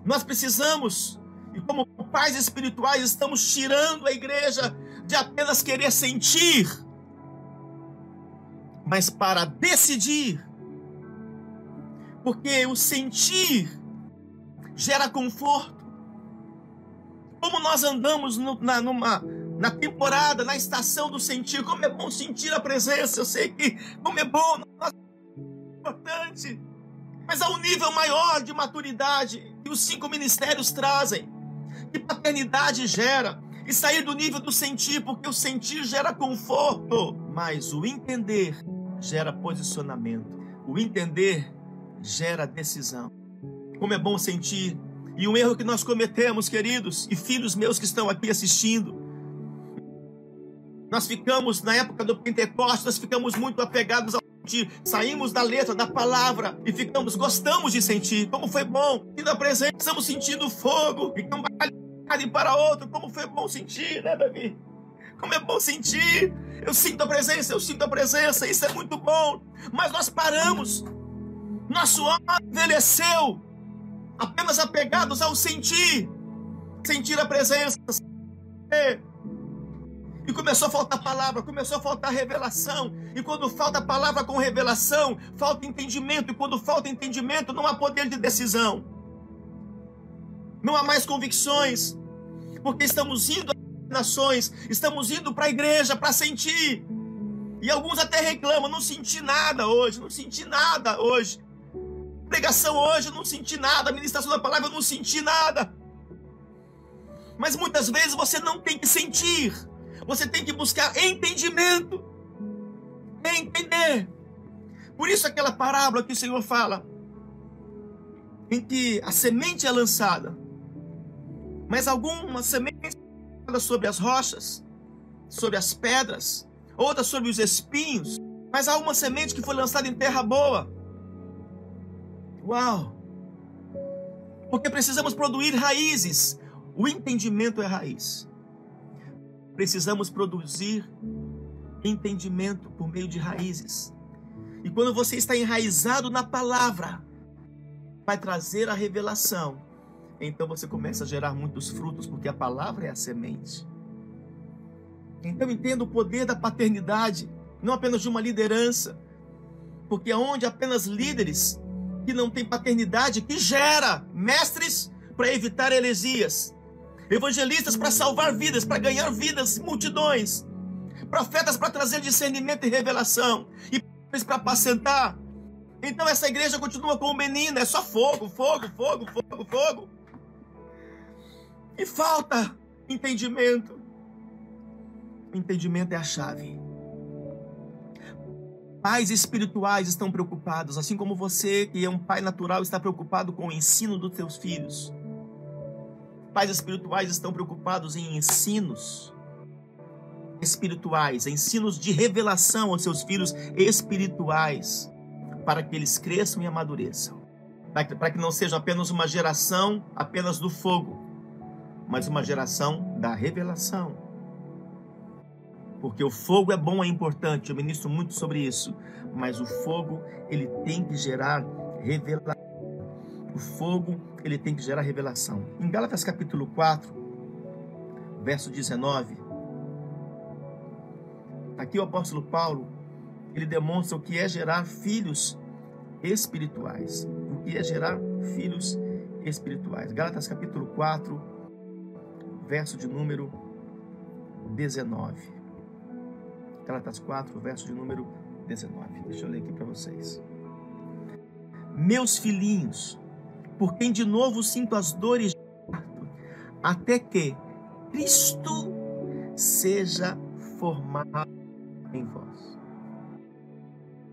S1: Nós precisamos, e como pais espirituais, estamos tirando a igreja de apenas querer sentir, mas para decidir. Porque o sentir gera conforto. Como nós andamos no, na, numa, na temporada, na estação do sentir, como é bom sentir a presença. Eu sei que como é bom, é importante. Mas há um nível maior de maturidade que os cinco ministérios trazem, que paternidade gera, e sair do nível do sentir, porque o sentir gera conforto, mas o entender gera posicionamento. O entender gera decisão. Como é bom sentir. E um erro que nós cometemos, queridos, e filhos meus que estão aqui assistindo, nós ficamos, na época do Pentecostes, nós ficamos muito apegados ao sentir. Saímos da letra, da palavra, e ficamos, gostamos de sentir. Como foi bom. E na presença, estamos sentindo fogo. Ficamos e para outro. Como foi bom sentir, né, Davi? Como é bom sentir. Eu sinto a presença, eu sinto a presença. Isso é muito bom. Mas nós paramos. Nosso homem envelheceu. Apenas apegados ao sentir. Sentir a presença. E começou a faltar palavra, começou a faltar revelação. E quando falta palavra com revelação, falta entendimento. E quando falta entendimento, não há poder de decisão não há mais convicções, porque estamos indo às nações, estamos indo para a igreja para sentir. E alguns até reclamam, não senti nada hoje, não senti nada hoje. Pregação hoje, não senti nada, ministração da palavra, eu não senti nada. Mas muitas vezes você não tem que sentir, você tem que buscar entendimento. Entender. Por isso aquela parábola que o Senhor fala, em que a semente é lançada mas algumas sementes sobre as rochas, sobre as pedras, outras sobre os espinhos, mas há uma semente que foi lançada em terra boa. Uau! Porque precisamos produzir raízes. O entendimento é raiz. Precisamos produzir entendimento por meio de raízes. E quando você está enraizado na palavra, vai trazer a revelação então você começa a gerar muitos frutos, porque a palavra é a semente. Então entenda o poder da paternidade, não apenas de uma liderança, porque onde apenas líderes que não têm paternidade, que gera mestres para evitar heresias, evangelistas para salvar vidas, para ganhar vidas, multidões, profetas para trazer discernimento e revelação, e para apacentar. Então essa igreja continua com o menino, é só fogo, fogo, fogo, fogo, fogo. E falta entendimento. entendimento é a chave. Pais espirituais estão preocupados, assim como você, que é um pai natural, está preocupado com o ensino dos seus filhos. Pais espirituais estão preocupados em ensinos espirituais, ensinos de revelação aos seus filhos espirituais, para que eles cresçam e amadureçam. Para que não seja apenas uma geração apenas do fogo, mas uma geração da revelação. Porque o fogo é bom, é importante, eu ministro muito sobre isso, mas o fogo, ele tem que gerar revelação. O fogo, ele tem que gerar revelação. Em Gálatas capítulo 4, verso 19, aqui o apóstolo Paulo, ele demonstra o que é gerar filhos espirituais. O que é gerar filhos espirituais. Gálatas capítulo 4, verso de número 19. Gálatas 4, verso de número 19. Deixa eu ler aqui para vocês. Meus filhinhos, por quem de novo sinto as dores de parto, até que Cristo seja formado em vós.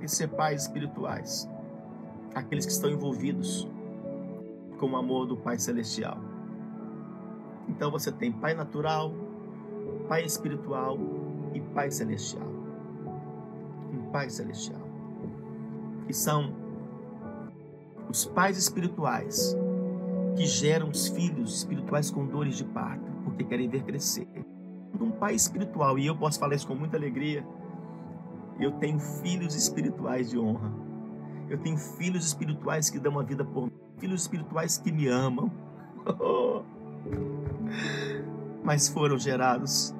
S1: E ser pais espirituais, aqueles que estão envolvidos com o amor do Pai Celestial. Então você tem Pai natural, Pai espiritual e Pai celestial. Um Pai celestial. Que são os pais espirituais que geram os filhos espirituais com dores de parto, porque querem ver crescer. Um pai espiritual, e eu posso falar isso com muita alegria, eu tenho filhos espirituais de honra. Eu tenho filhos espirituais que dão a vida por mim, filhos espirituais que me amam. Mas foram gerados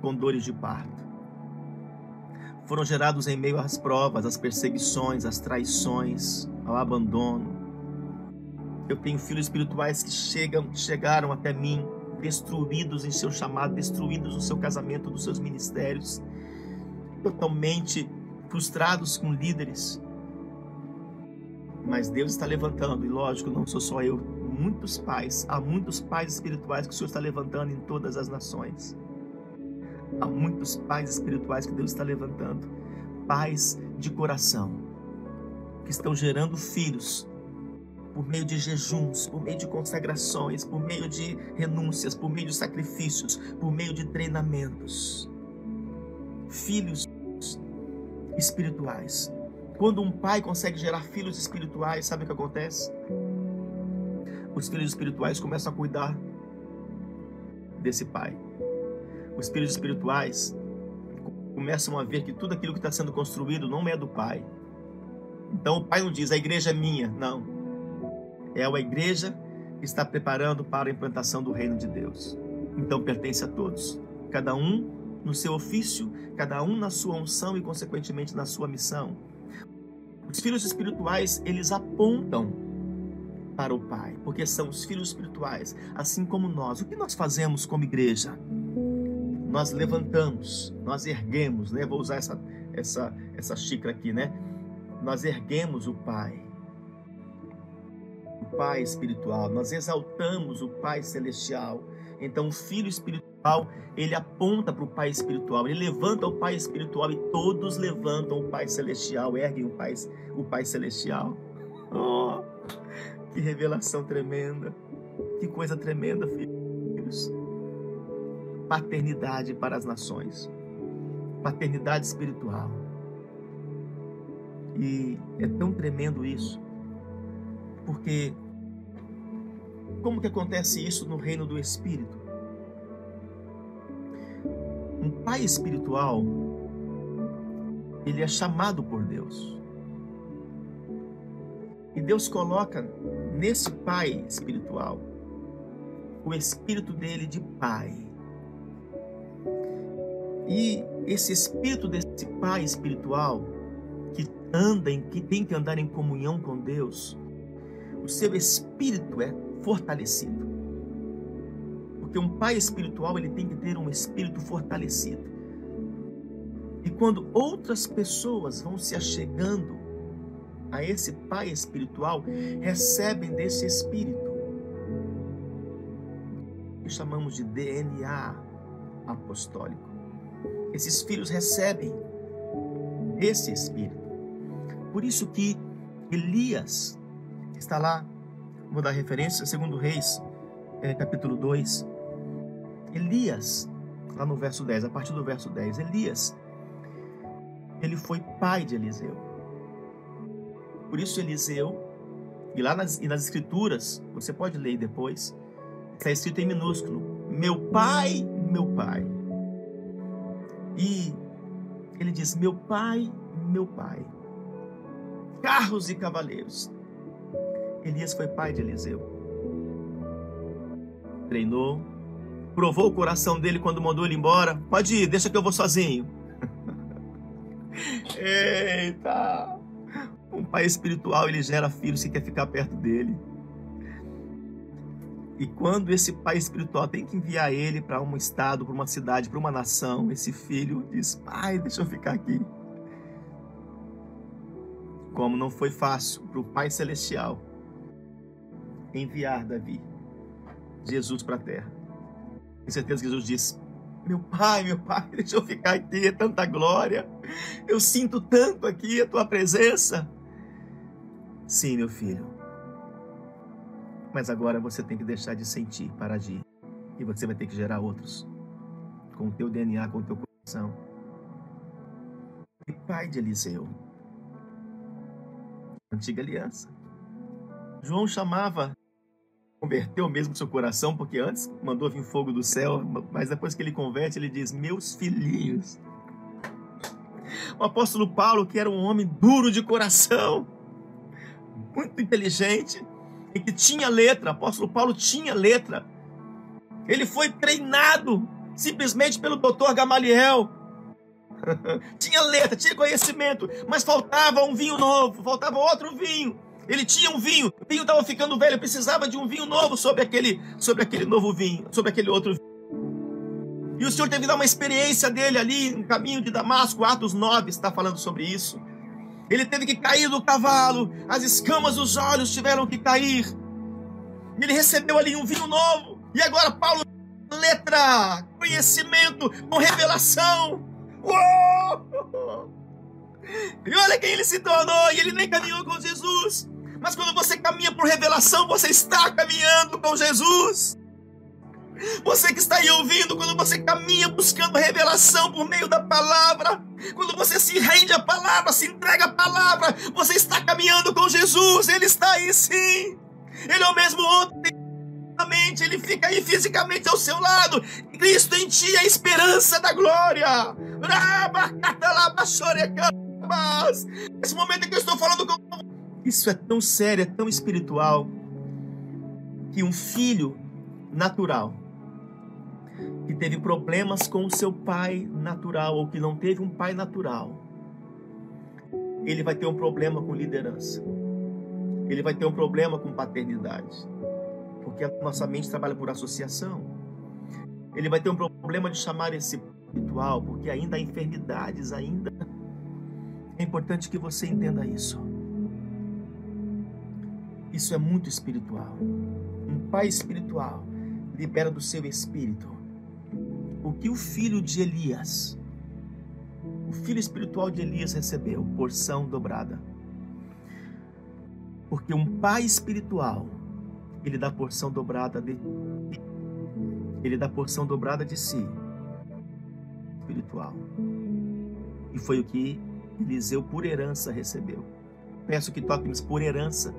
S1: com dores de parto. Foram gerados em meio às provas, às perseguições, às traições, ao abandono. Eu tenho filhos espirituais que chegam, chegaram até mim destruídos em seu chamado, destruídos no seu casamento, nos seus ministérios, totalmente frustrados com líderes. Mas Deus está levantando, e lógico, não sou só eu, muitos pais, há muitos pais espirituais que o Senhor está levantando em todas as nações. Há muitos pais espirituais que Deus está levantando, pais de coração, que estão gerando filhos por meio de jejuns, por meio de consagrações, por meio de renúncias, por meio de sacrifícios, por meio de treinamentos. Filhos espirituais. Quando um pai consegue gerar filhos espirituais, sabe o que acontece? Os filhos espirituais começam a cuidar desse pai os filhos espirituais começam a ver que tudo aquilo que está sendo construído não é do pai. Então o pai não diz, a igreja é minha. Não. É a igreja que está preparando para a implantação do reino de Deus. Então pertence a todos. Cada um no seu ofício, cada um na sua unção e, consequentemente, na sua missão. Os filhos espirituais, eles apontam para o Pai, porque são os filhos espirituais, assim como nós. O que nós fazemos como igreja? nós levantamos, nós erguemos, né? Vou usar essa, essa, essa xícara aqui, né? Nós erguemos o Pai, Pai espiritual, nós exaltamos o Pai celestial. Então, o Filho espiritual, ele aponta para o Pai espiritual, ele levanta o Pai espiritual e todos levantam o Pai celestial, erguem o Pai, o Pai celestial. Oh, que revelação tremenda, que coisa tremenda, filhos paternidade para as nações, paternidade espiritual. E é tão tremendo isso, porque como que acontece isso no reino do Espírito? Um pai espiritual, ele é chamado por Deus. E Deus coloca nesse pai espiritual o espírito dele de pai. E esse espírito desse pai espiritual que anda em que tem que andar em comunhão com Deus, o seu espírito é fortalecido. Porque um pai espiritual, ele tem que ter um espírito fortalecido. E quando outras pessoas vão se achegando a esse pai espiritual, recebem desse espírito. Que chamamos de DNA apostólico. Esses filhos recebem esse Espírito. Por isso que Elias está lá, vou dar referência, segundo Reis, é, capítulo 2. Elias, lá no verso 10, a partir do verso 10, Elias, ele foi pai de Eliseu. Por isso Eliseu, e lá nas, e nas escrituras, você pode ler depois, está escrito em minúsculo, meu pai, meu pai. E ele diz: Meu pai, meu pai, carros e cavaleiros. Elias foi pai de Eliseu. Treinou, provou o coração dele quando mandou ele embora. Pode ir, deixa que eu vou sozinho. Eita! Um pai espiritual, ele gera filhos que quer ficar perto dele. E quando esse pai espiritual tem que enviar ele para um estado, para uma cidade, para uma nação, esse filho diz: Pai, deixa eu ficar aqui. Como não foi fácil para o Pai Celestial enviar Davi, Jesus para a terra. Com certeza que Jesus disse: Meu pai, meu pai, deixa eu ficar aqui, é tanta glória. Eu sinto tanto aqui a tua presença. Sim, meu filho. Mas agora você tem que deixar de sentir para agir. E você vai ter que gerar outros. Com o teu DNA, com o teu coração. E pai de Eliseu. Antiga aliança. João chamava converteu mesmo seu coração, porque antes mandou vir fogo do céu, mas depois que ele converte, ele diz: Meus filhinhos. O apóstolo Paulo, que era um homem duro de coração, muito inteligente, e que tinha letra, o apóstolo Paulo tinha letra. Ele foi treinado simplesmente pelo doutor Gamaliel. tinha letra, tinha conhecimento, mas faltava um vinho novo, faltava outro vinho. Ele tinha um vinho, o vinho estava ficando velho, precisava de um vinho novo sobre aquele, sobre aquele novo vinho, sobre aquele outro vinho. E o Senhor teve que dar uma experiência dele ali no caminho de Damasco, Atos 9 está falando sobre isso. Ele teve que cair do cavalo, as escamas dos olhos tiveram que cair. Ele recebeu ali um vinho novo. E agora Paulo, letra, conhecimento, com revelação. Uou! E olha quem ele se tornou, e ele nem caminhou com Jesus. Mas quando você caminha por revelação, você está caminhando com Jesus. Você que está aí ouvindo, quando você caminha buscando revelação por meio da palavra, quando você se rende à palavra, se entrega à palavra, você está caminhando com Jesus, Ele está aí sim. Ele é o mesmo ontem, ele fica aí fisicamente ao seu lado. Cristo em ti é a esperança da glória. Esse momento que eu estou falando com isso é tão sério, é tão espiritual, que um filho natural que teve problemas com o seu pai natural ou que não teve um pai natural, ele vai ter um problema com liderança. Ele vai ter um problema com paternidade. Porque a nossa mente trabalha por associação. Ele vai ter um problema de chamar esse espiritual, porque ainda há enfermidades, ainda. É importante que você entenda isso. Isso é muito espiritual. Um pai espiritual libera do seu espírito o que o filho de Elias, o filho espiritual de Elias recebeu, porção dobrada. Porque um pai espiritual, ele dá porção dobrada de ele dá porção dobrada de si, espiritual. E foi o que Eliseu por herança recebeu. Peço que toquem por herança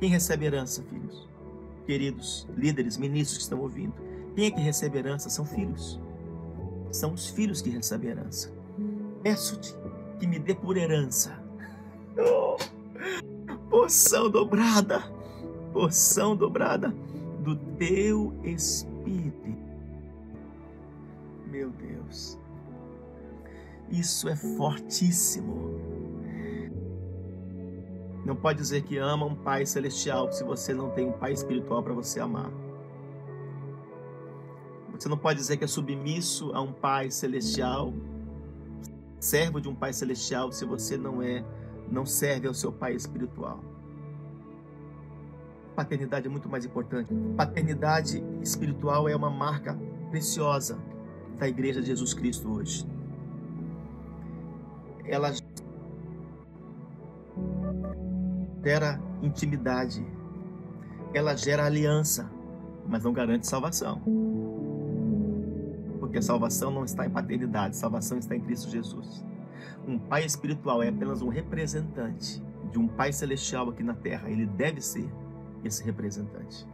S1: quem recebe herança, filhos? Queridos líderes, ministros que estão ouvindo, quem é que recebe herança? São filhos. São os filhos que recebem herança. Peço-te que me dê por herança. Oh, porção dobrada, porção dobrada do teu espírito. Meu Deus, isso é fortíssimo. Não pode dizer que ama um Pai celestial se você não tem um Pai espiritual para você amar. Você não pode dizer que é submisso a um Pai celestial, servo de um Pai celestial, se você não é, não serve ao seu Pai espiritual. Paternidade é muito mais importante. Paternidade espiritual é uma marca preciosa da Igreja de Jesus Cristo hoje. Ela gera intimidade, ela gera aliança, mas não garante salvação. Porque a salvação não está em paternidade, salvação está em Cristo Jesus. Um pai espiritual é apenas um representante de um pai celestial aqui na terra, ele deve ser esse representante.